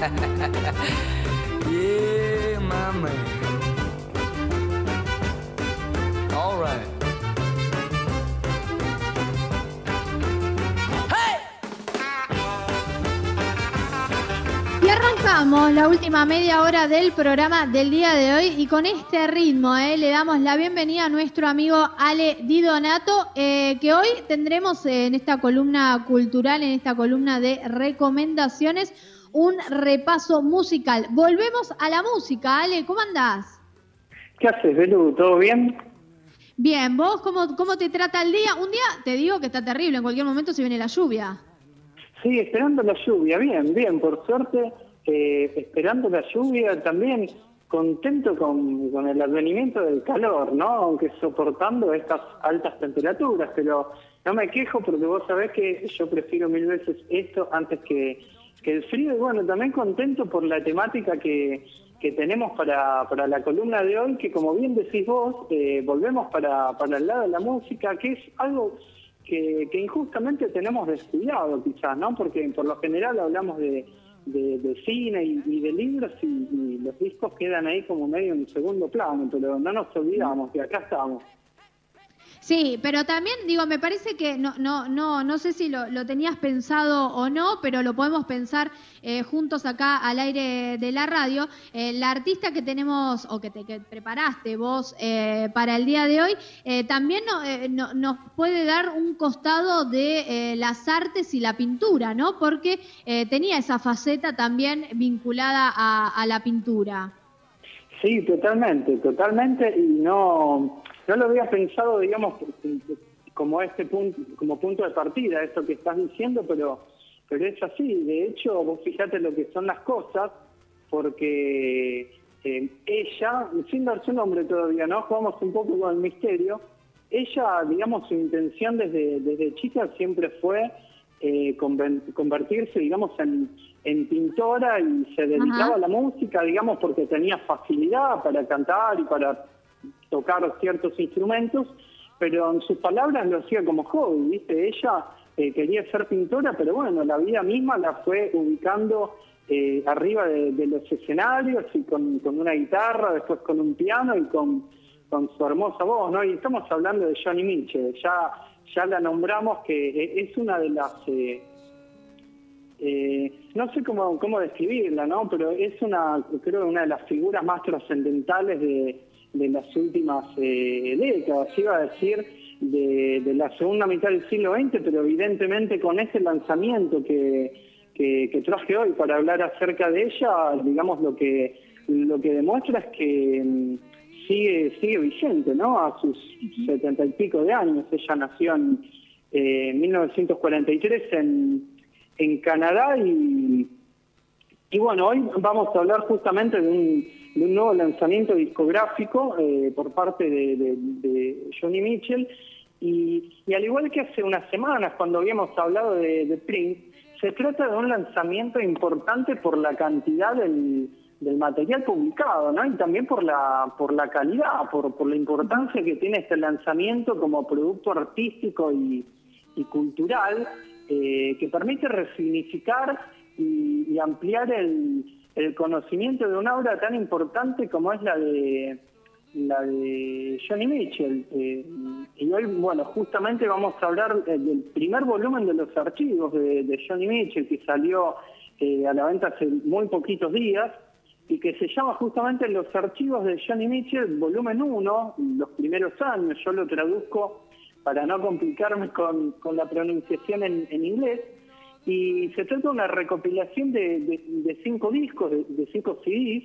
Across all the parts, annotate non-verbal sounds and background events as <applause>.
<laughs> yeah, my. All right. Arrancamos la última media hora del programa del día de hoy y con este ritmo eh, le damos la bienvenida a nuestro amigo Ale Di Donato, eh, que hoy tendremos en esta columna cultural, en esta columna de recomendaciones, un repaso musical. Volvemos a la música, Ale, ¿cómo andás? ¿Qué haces, Belu? ¿Todo bien? Bien, ¿vos cómo, cómo te trata el día? Un día te digo que está terrible, en cualquier momento se viene la lluvia. Sí, esperando la lluvia, bien, bien, por suerte, eh, esperando la lluvia también, contento con, con, el advenimiento del calor, ¿no? Aunque soportando estas altas temperaturas, pero no me quejo porque vos sabés que yo prefiero mil veces esto antes que, que el frío y bueno, también contento por la temática que, que tenemos para, para la columna de hoy, que como bien decís vos, eh, volvemos para, para el lado de la música, que es algo que, que, injustamente tenemos descuidado quizás, ¿no? Porque por lo general hablamos de, de, cine y, y, de libros y, y, los discos quedan ahí como medio en segundo plano, pero no nos olvidamos que acá estamos. Sí, pero también digo, me parece que no, no, no, no sé si lo, tenías pensado o no, pero lo podemos pensar eh, juntos acá al aire de la radio. Eh, la artista que tenemos o que te que preparaste vos eh, para el día de hoy eh, también no, no, nos puede dar un costado de las artes y la pintura, ¿no? Porque tenía esa faceta también vinculada a, a la pintura. Sí, totalmente, totalmente, y no no lo había pensado, digamos, como este punto, como punto de partida, esto que estás diciendo, pero, pero es así. De hecho, vos fíjate lo que son las cosas, porque eh, ella, sin dar su nombre todavía, ¿no? Jugamos un poco con el misterio. Ella, digamos, su intención desde, desde chica siempre fue eh, convertirse, digamos, en, en, pintora y se dedicaba Ajá. a la música, digamos, porque tenía facilidad para cantar y para tocar ciertos instrumentos, pero en sus palabras lo hacía como hobby, ¿viste? Ella eh, quería ser pintora, pero bueno, la vida misma la fue ubicando eh, arriba de, los escenarios y con, una guitarra, después con un piano y con, su hermosa voz, ¿no? Y estamos hablando de Johnny Mitchell, ya, ya la nombramos que es una de las... Eh, eh, no sé cómo, cómo describirla, ¿no? Pero es una, creo, una de las figuras más trascendentales de, de las últimas eh, décadas, iba a decir de, de, la segunda mitad del siglo XX, pero evidentemente con ese lanzamiento que, que, que, traje hoy para hablar acerca de ella, digamos lo que lo que demuestra es que mm, sigue sigue vigente, ¿no? A sus setenta y pico de años, ella nació en eh, 1943 en, en Canadá y, y bueno, hoy vamos a hablar justamente de un de un nuevo lanzamiento discográfico eh, por parte de, Johnny Mitchell. Y, y, al igual que hace unas semanas, cuando habíamos hablado de, de Prince, se trata de un lanzamiento importante por la cantidad del, material publicado, ¿no? Y también por la, por la calidad, por, por la importancia que tiene este lanzamiento como producto artístico y, y cultural, eh, que permite resignificar y, y ampliar el conocimiento de una obra tan importante como es la de la de Johnny Mitchell. Eh, y hoy, bueno, justamente vamos a hablar del primer volumen de los archivos de, Johnny Mitchell que salió eh, a la venta hace muy poquitos días y que se llama justamente Los archivos de Johnny Mitchell, volumen 1, los primeros años. Yo lo traduzco para no complicarme con, con la pronunciación en inglés y se trata de una recopilación de, de, de cinco discos, de, de, cinco CDs,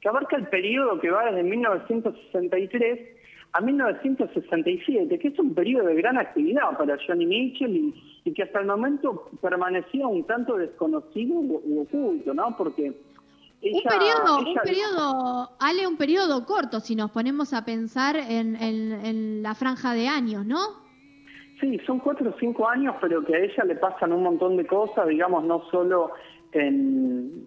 que abarca el periodo que va desde 1963 a 1967, que es un periodo de gran actividad para Johnny Mitchell y, y que hasta el momento permanecía un tanto desconocido u oculto, ¿no? Porque ella, un periodo, ella... un periodo, Ale, un periodo corto si nos ponemos a pensar en, en, en la franja de años, ¿no? Sí, son cuatro o cinco años, pero que a ella le pasan un montón de cosas, digamos, no solo en,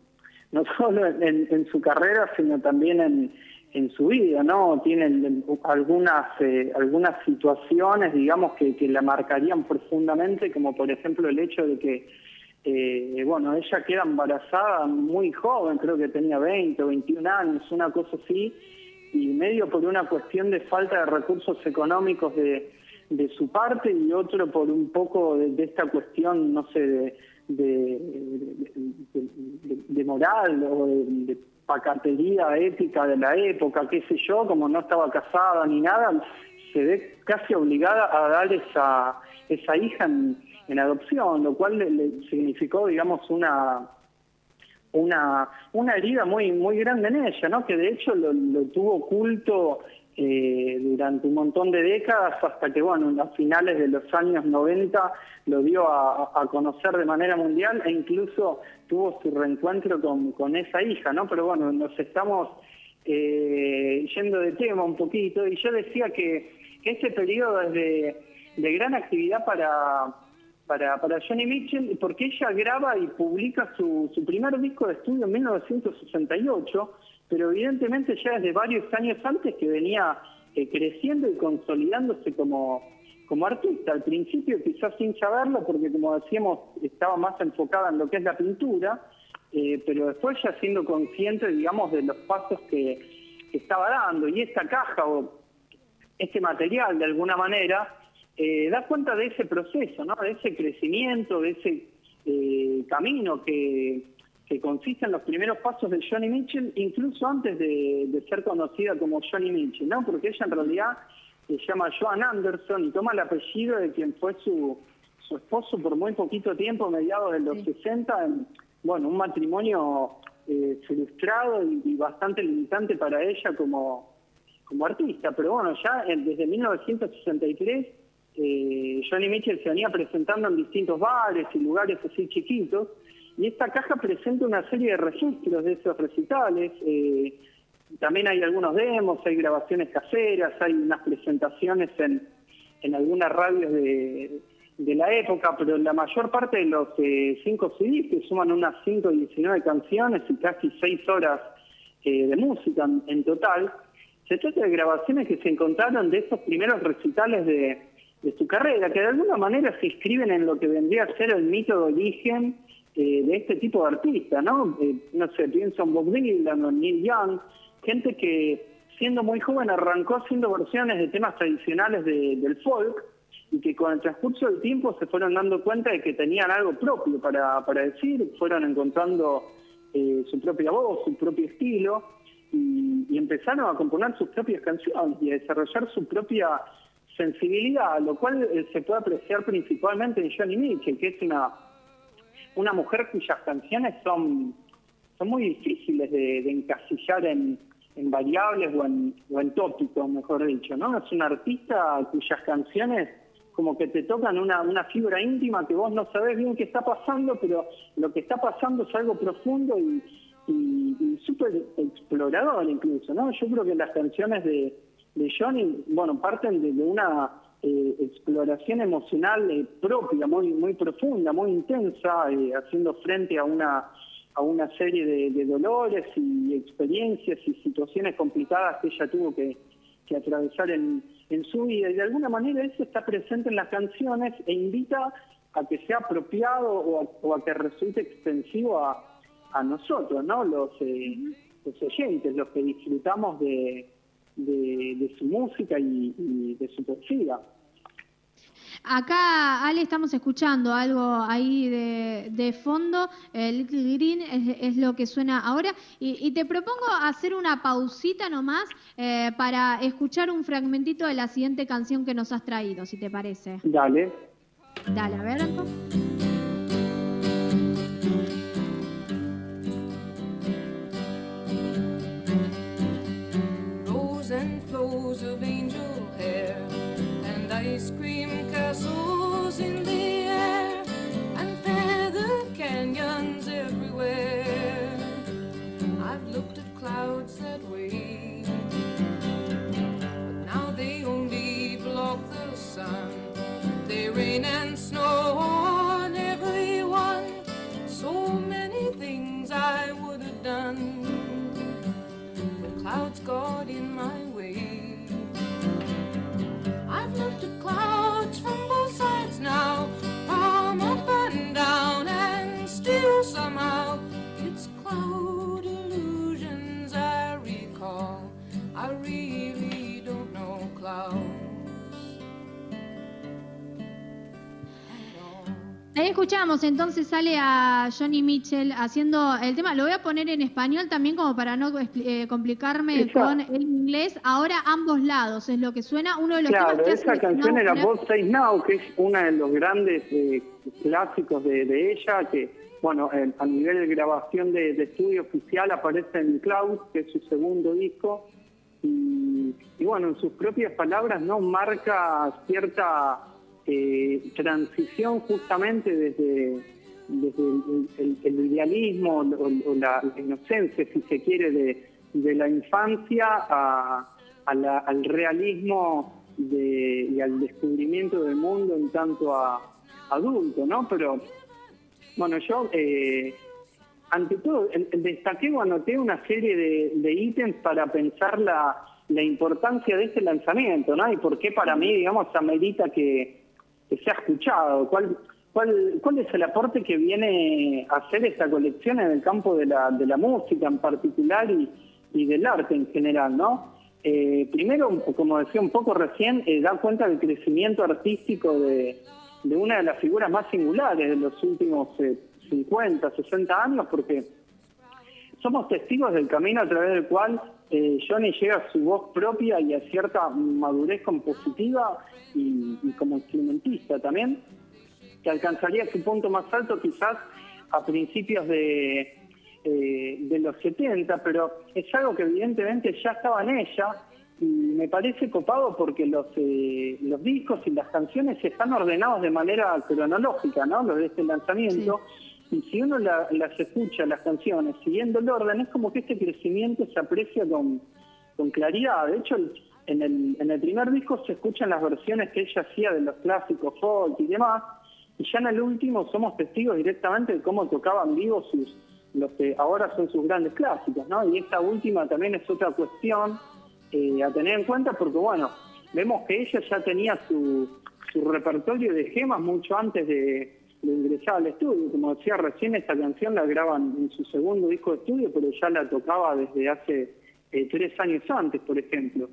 no solo en, su carrera, sino también en, en su vida, ¿no? Tienen algunas, eh, algunas situaciones, digamos, que, que la marcarían profundamente, como por ejemplo el hecho de que eh, bueno, ella queda embarazada muy joven, creo que tenía 20 o 21 años, una cosa así, y medio por una cuestión de falta de recursos económicos de, de su parte y otro por un poco de, esta cuestión, no sé, de, de, moral o de, pacatería ética de la época, qué sé yo, como no estaba casada ni nada, se ve casi obligada a dar esa, esa hija en, adopción, lo cual le, significó, digamos, una una una herida muy muy grande en ella, ¿no? Que de hecho lo, tuvo oculto eh, durante un montón de décadas hasta que, bueno, a finales de los años 90 lo dio a, conocer de manera mundial e incluso tuvo su reencuentro con, con esa hija, ¿no? Pero bueno, nos estamos eh, yendo de tema un poquito y yo decía que, este periodo es de, de gran actividad para para, para Johnny Mitchell porque ella graba y publica su, su primer disco de estudio en 1968, pero evidentemente ya desde varios años antes que venía eh, creciendo y consolidándose como, como artista. Al principio quizás sin saberlo, porque como decíamos, estaba más enfocada en lo que es la pintura, eh, pero después ya siendo consciente, digamos, de los pasos que, que estaba dando. Y esta caja o este material, de alguna manera, eh, da cuenta de ese proceso, ¿no? de ese crecimiento, de ese camino que, consiste en los primeros pasos de Johnny Mitchell, incluso antes de, ser conocida como Johnny Mitchell, ¿no? porque ella en realidad se llama Joan Anderson y toma el apellido de quien fue su, su esposo por muy poquito tiempo, mediados de los 60, en, bueno, un matrimonio eh, frustrado y, bastante limitante para ella como, como artista, pero bueno, ya desde 1963 eh, Johnny Mitchell se venía presentando en distintos bares y lugares así chiquitos, y esta caja presenta una serie de registros de esos recitales. Eh, también hay algunos demos, hay grabaciones caseras, hay unas presentaciones en, en algunas radios de, la época, pero la mayor parte de los eh, cinco CDs, que suman unas 5 y 19 canciones y casi 6 horas eh, de música en total, se trata de grabaciones que se encontraron de esos primeros recitales de, de su carrera, que de alguna manera se inscriben en lo que vendría a ser el mito de origen eh, de este tipo de artista, ¿no? Eh, no sé, pienso en Bob Dylan o Neil Young, gente que siendo muy joven arrancó haciendo versiones de temas tradicionales del folk y que con el transcurso del tiempo se fueron dando cuenta de que tenían algo propio para, para decir, fueron encontrando eh, su propia voz, su propio estilo y, y empezaron a componer sus propias canciones y a desarrollar su propia sensibilidad, lo cual eh, se puede apreciar principalmente en Johnny Mitchell, que es una, una mujer cuyas canciones son, son muy difíciles de, encasillar en, variables o en, o en tópicos, mejor dicho, ¿no? Es una artista cuyas canciones como que te tocan una, una fibra íntima que vos no sabés bien qué está pasando, pero lo que está pasando es algo profundo y, y súper explorador incluso, ¿no? Yo creo que las canciones de, de Johnny, bueno, parten de, una eh, exploración emocional eh, propia, muy muy profunda, muy intensa, eh, haciendo frente a una a una serie de, dolores y experiencias y situaciones complicadas que ella tuvo que, atravesar en, en, su vida. Y de alguna manera eso está presente en las canciones e invita a que sea apropiado o a, que resulte extensivo a, a nosotros, ¿no? Los, los oyentes, los que disfrutamos de, de, su música y, de su poesía. Acá, Ale, estamos escuchando algo ahí de, fondo. Little Green es, lo que suena ahora. Y, te propongo hacer una pausita nomás eh, para escuchar un fragmentito de la siguiente canción que nos has traído, si te parece. Dale. Dale, a ver. of angel hair and ice cream escuchamos, entonces sale a Johnny Mitchell haciendo el tema. Lo voy a poner en español también como para no eh, complicarme con el inglés. Ahora ambos lados es lo que suena. Uno de los claro, temas que esa canción era God Say Now, que es uno de los grandes eh, clásicos de, ella, que bueno, a nivel de grabación de, estudio oficial aparece en Cloud, que es su segundo disco. Y, y bueno, en sus propias palabras no marca cierta eh, transición justamente desde, el, idealismo o, la, inocencia, si se quiere, de, la infancia al realismo y al descubrimiento del mundo en tanto a adulto, ¿no? Pero, bueno, yo, eh, ante todo, destaqué o anoté una serie de, ítems para pensar la, la importancia de este lanzamiento, ¿no? Y por qué para mí, digamos, amerita que, que se ha escuchado? ¿Cuál, cuál, cuál es el aporte que viene a hacer esta colección en el campo de la, de la música en particular y, y del arte en general, no? Eh, primero, como decía un poco recién, eh, da cuenta del crecimiento artístico de, de, una de las figuras más singulares de los últimos 50, eh, 60 años, porque somos testigos del camino a través del cual eh, Johnny llega a su voz propia y a cierta madurez compositiva y, como instrumentista también, que alcanzaría su punto más alto quizás a principios de, eh, de los 70, pero es algo que evidentemente ya estaba en ella y me parece copado porque los, eh, los discos y las canciones están ordenados de manera cronológica, ¿no? Los de este lanzamiento. Y si uno las escucha, las canciones, siguiendo el orden, es como que este crecimiento se aprecia con, con claridad. De hecho, en el, en el primer disco se escuchan las versiones que ella hacía de los clásicos folk y demás, y ya en el último somos testigos directamente de cómo tocaban vivos sus los que ahora son sus grandes clásicos, ¿no? Y esta última también es otra cuestión eh, a tener en cuenta porque, bueno, vemos que ella ya tenía su, su repertorio de gemas mucho antes de, de ingresar al estudio. Como decía recién, esta canción la graban en su segundo disco de estudio, pero ya la tocaba desde hace eh, tres años antes, por ejemplo.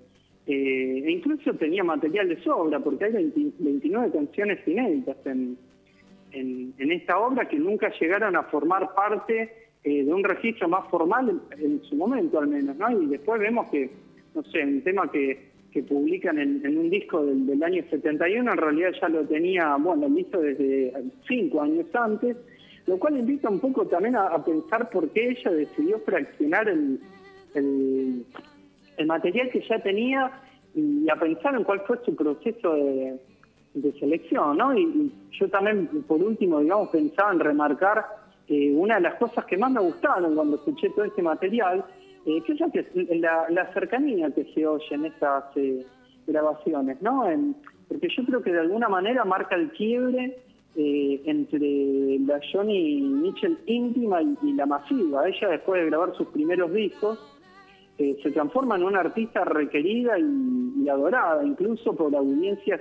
Eh, e incluso tenía material de sobra, porque hay 29 canciones inéditas en, en, esta obra que nunca llegaron a formar parte eh, de un registro más formal en, su momento al menos, ¿no? Y después vemos que, no sé, un tema que que publican en, un disco del, año 71, en realidad ya lo tenía, bueno, listo desde cinco años antes, lo cual invita un poco también a, pensar por qué ella decidió fraccionar el, el, material que ya tenía y a pensar en cuál fue su proceso de, selección, ¿no? Y, yo también, por último, digamos, pensaba en remarcar eh, una de las cosas que más me gustaron cuando escuché todo este material, eh, que es la, cercanía que se oye en estas eh, grabaciones, ¿no? porque yo creo que de alguna manera marca el quiebre eh, entre la Johnny Mitchell íntima y, la masiva. Ella después de grabar sus primeros discos eh, se transforma en una artista requerida y, adorada, incluso por audiencias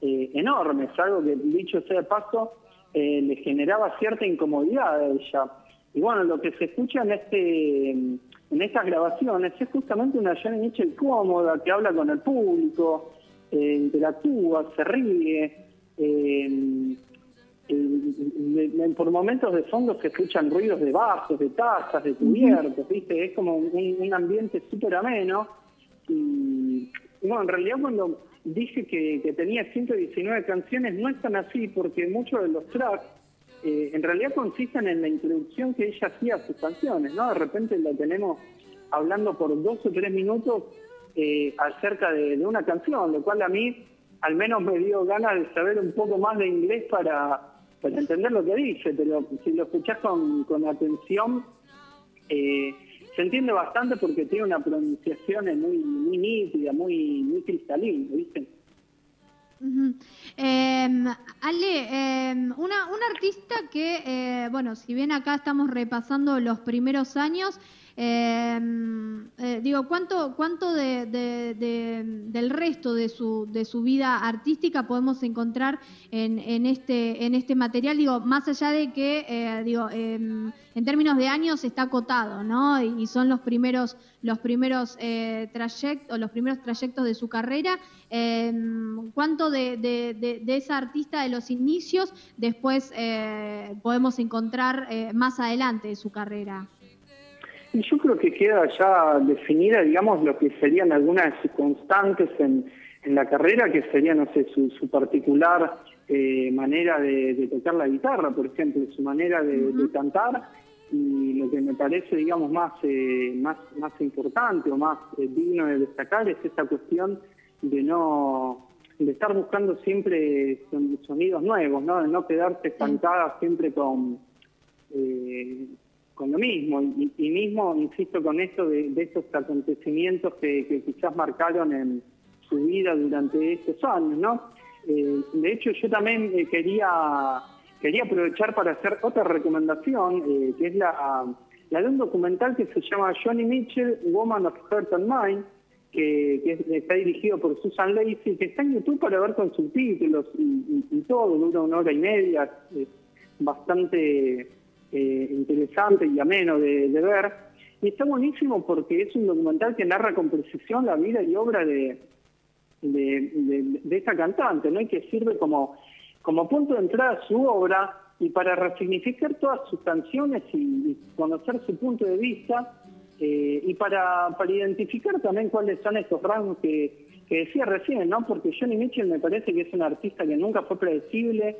enormes, algo que dicho sea de paso le generaba cierta incomodidad a ella. Y bueno, lo que se escucha en este en estas grabaciones es justamente una Johnny Mitchell cómoda, que habla con el público, eh, interactúa, se ríe. Eh, por momentos de fondo se escuchan ruidos de vasos, de tazas, de cubiertos, ¿viste? Es como un, ambiente súper ameno. Y, bueno, en realidad cuando dije que, que tenía 119 canciones no es tan así porque muchos de los tracks eh, en realidad consisten en la introducción que ella hacía a sus canciones, ¿no? De repente la tenemos hablando por dos o tres minutos eh, acerca de, una canción, lo cual a mí al menos me dio ganas de saber un poco más de inglés para, entender lo que dice, pero si lo escuchás con, atención, eh, se entiende bastante porque tiene una pronunciación muy, muy nítida, muy, muy cristalina, ¿viste? Em, Ale, em, una, artista que, eh, bueno, si bien acá estamos repasando los primeros años, Em, eh, digo, ¿cuánto, cuánto de, del resto de su, de su vida artística podemos encontrar en, en, este, en este material? Digo, más allá de que, eh, digo, em, en términos de años está acotado, ¿no? Y, son los primeros, los primeros eh, trayectos, los primeros trayectos de su carrera. Em, ¿Cuánto de, de, esa artista de los inicios después podemos encontrar más adelante de su carrera? Y yo creo que queda ya definida, digamos, lo que serían algunas constantes en, en la carrera, que sería, no sé, su, su particular eh, manera de, tocar la guitarra, por ejemplo, su manera de, cantar, y lo que me parece, digamos, más, eh, más, más importante o más eh, digno de destacar es esta cuestión de no de estar buscando siempre sonidos nuevos, ¿no? de no quedarse estancadas siempre con con lo mismo, y, mismo, insisto, con esto de, estos acontecimientos que, quizás marcaron en su vida durante estos años, ¿no? Eh, de hecho, yo también eh, quería, quería aprovechar para hacer otra recomendación, eh, que es la, la, de un documental que se llama Johnny Mitchell, Woman of Heart and Mind, que, está dirigido por Susan Lacey, que está en YouTube para ver con subtítulos y, y todo, dura una hora y media, es bastante eh, interesante y ameno de, ver. Y está buenísimo porque es un documental que narra con precisión la vida y obra de, de, esta cantante, ¿no? Y que sirve como, como punto de entrada a su obra y para resignificar todas sus canciones y, conocer su punto de vista eh, y para, para identificar también cuáles son estos rangos que, que decía recién, ¿no? Porque Johnny Mitchell me parece que es un artista que nunca fue predecible,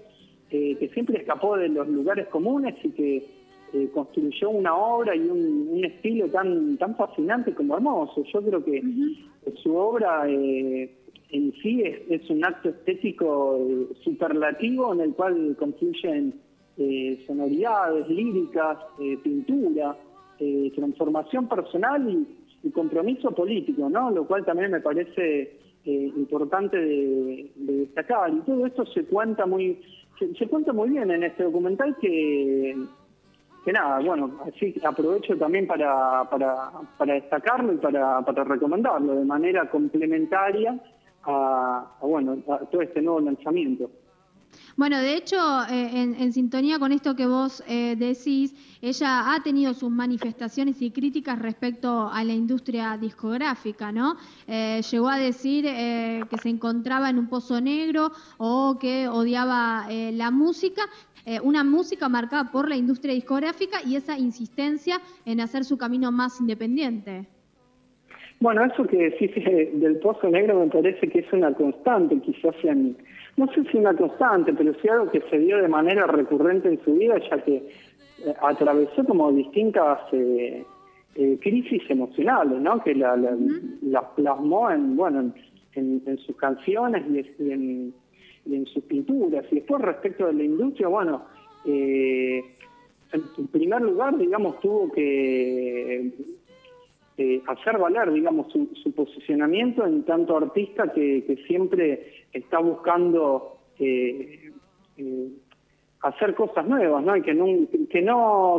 eh, que siempre escapó de los lugares comunes y que eh, construyó una obra y un, estilo tan tan fascinante como hermoso. Yo creo que su obra eh, en sí es, un acto estético superlativo en el cual confluyen sonoridades, líricas, pintura, transformación personal y, y, compromiso político, ¿no? Lo cual también me parece importante de, de, destacar. Y todo esto se cuenta muy se, cuenta muy bien en este documental que, que nada, bueno, así aprovecho también para, para, para destacarlo y para, para recomendarlo de manera complementaria a, bueno, a todo este nuevo lanzamiento. Bueno, de hecho, eh, en, sintonía con esto que vos eh, decís, ella ha tenido sus manifestaciones y críticas respecto a la industria discográfica, ¿no? Eh, llegó a decir que se encontraba en un pozo negro o que odiaba la música, una música marcada por la industria discográfica y esa insistencia en hacer su camino más independiente. Bueno, eso que decís del pozo negro me parece que es una constante, quizás en no sé si una constante, pero sí algo que se dio de manera recurrente en su vida, ya que eh, atravesó como distintas eh, eh, crisis emocionales, ¿no? Que la, plasmó en, bueno, en, sus canciones y, en, sus pinturas. Y después respecto de la industria, bueno, en primer lugar, digamos, tuvo que eh, hacer valer, digamos, su, posicionamiento en tanto artista que, siempre está buscando eh, eh, hacer cosas nuevas, ¿no? Y que no,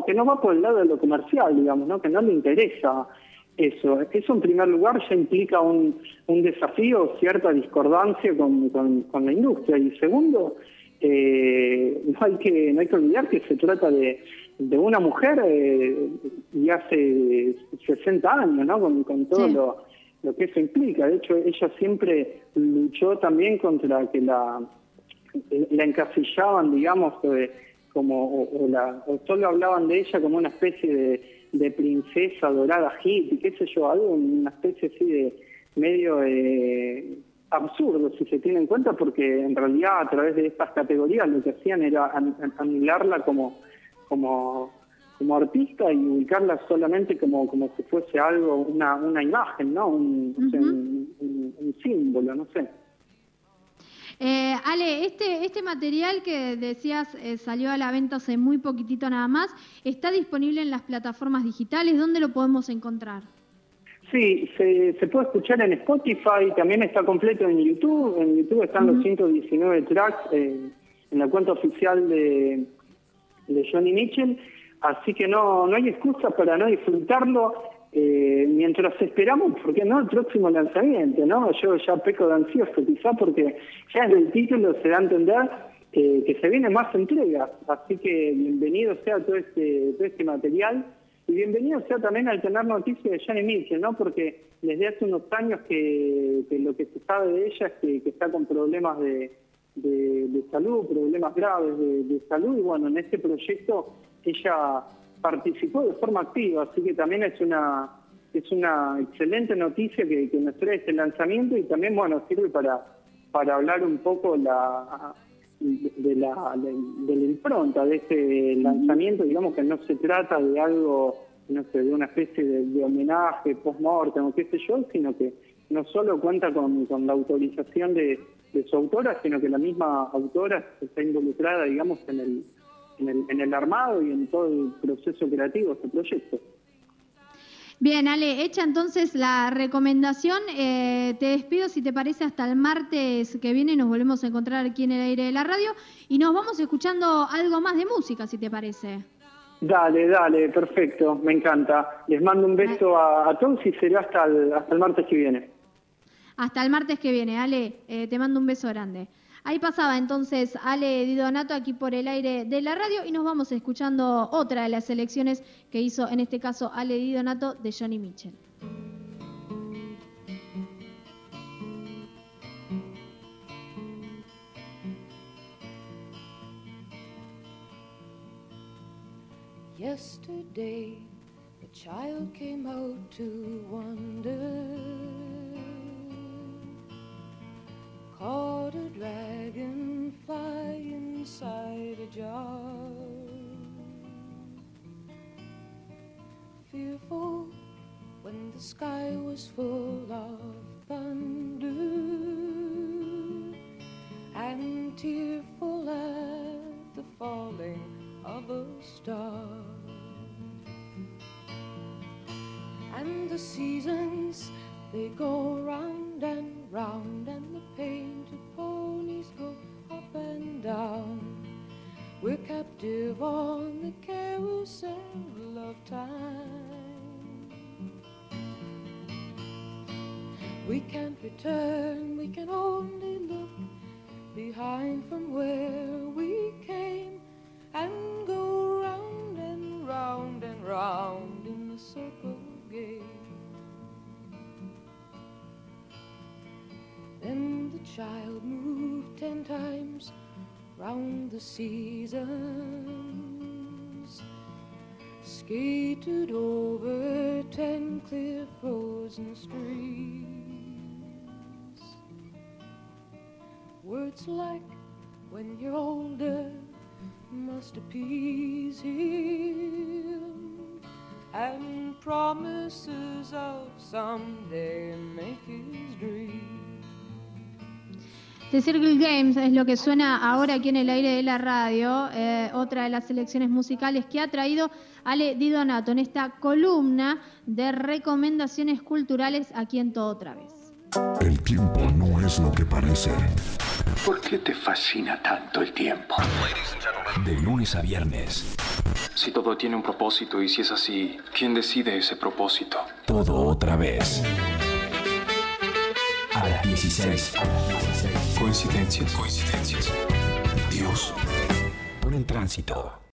que no va por el lado de lo comercial, digamos, ¿no? Que no le interesa eso. Eso en primer lugar ya implica un, un desafío, cierta discordancia con, con, la industria. Y segundo, no hay que no hay que olvidar que se trata de de una mujer eh, y hace 60 años, ¿no? Con, todo lo, que eso implica. De hecho, ella siempre luchó también contra que la, la encasillaban, digamos, eh, como, o, la, o solo hablaban de ella como una especie de, de princesa dorada hippie, qué sé yo, algo, una especie así de medio eh, absurdo si se tiene en cuenta, porque en realidad a través de estas categorías lo que hacían era anularla como como, como artista y ubicarla solamente como, como si fuese algo, una, una imagen, ¿no? Un, un, símbolo, no sé. Eh, Ale, este, este material que decías eh, salió a la venta hace muy poquitito nada más, ¿está disponible en las plataformas digitales? ¿Dónde lo podemos encontrar? Sí, se, se puede escuchar en Spotify, también está completo en YouTube. En YouTube están los 119 tracks eh, en la cuenta oficial de, de Johnny Mitchell, así que no, no hay excusa para no disfrutarlo eh, mientras esperamos, ¿por qué no?, el próximo lanzamiento, ¿no? Yo ya peco de ansioso, quizá porque ya desde el título se da a entender que se viene más entregas, así que bienvenido sea todo este, todo este material y bienvenido sea también al tener noticias de Johnny Mitchell, ¿no? Porque desde hace unos años que, lo que se sabe de ella es que, está con problemas de, de, salud, problemas graves de, salud, y bueno, en este proyecto ella participó de forma activa, así que también es una es una excelente noticia que, que nos trae este lanzamiento y también, bueno, sirve para, para hablar un poco la de la, de, la impronta de este lanzamiento, digamos que no se trata de algo, no sé, de una especie de, homenaje post-mortem o qué sé yo, sino que no solo cuenta con, con la autorización de, de, su autora, sino que la misma autora está involucrada, digamos, en el, en el, en el armado y en todo el proceso creativo de este proyecto. Bien, Ale, hecha entonces la recomendación, eh, te despido si te parece hasta el martes que viene, nos volvemos a encontrar aquí en el aire de la radio y nos vamos escuchando algo más de música, si te parece. Dale, dale, perfecto, me encanta. Les mando un beso a, todos y será hasta el, hasta el martes que viene. Hasta el martes que viene, Ale, eh, te mando un beso grande. Ahí pasaba entonces Ale Di Donato aquí por el aire de la radio y nos vamos escuchando otra de las selecciones que hizo en este caso Ale Di Donato de Johnny Mitchell. Yesterday, a caught a dragonfly inside a jar. Fearful when the sky was full of thunder, and tearful at the falling of a star. And the seasons they go round and round, and the painted ponies go up and down. We're captive on the carousel of time. We can't return, we can only look behind from where we came and go round and round and round in the circle game. Child moved ten times round the seasons, skated over ten clear frozen streams. Words like when you're older must appease him, and promises of someday make his dream. The Circle Games es lo que suena ahora aquí en el aire de la radio, eh, otra de las selecciones musicales que ha traído Ale Di Donato en esta columna de recomendaciones culturales aquí en Todo Otra Vez. El tiempo no es lo que parece. ¿Por qué te fascina tanto el tiempo? De lunes a viernes. Si todo tiene un propósito y si es así, ¿quién decide ese propósito? Todo otra vez. A las 16. Coincidencias. Coincidencias. Dios. Por el tránsito.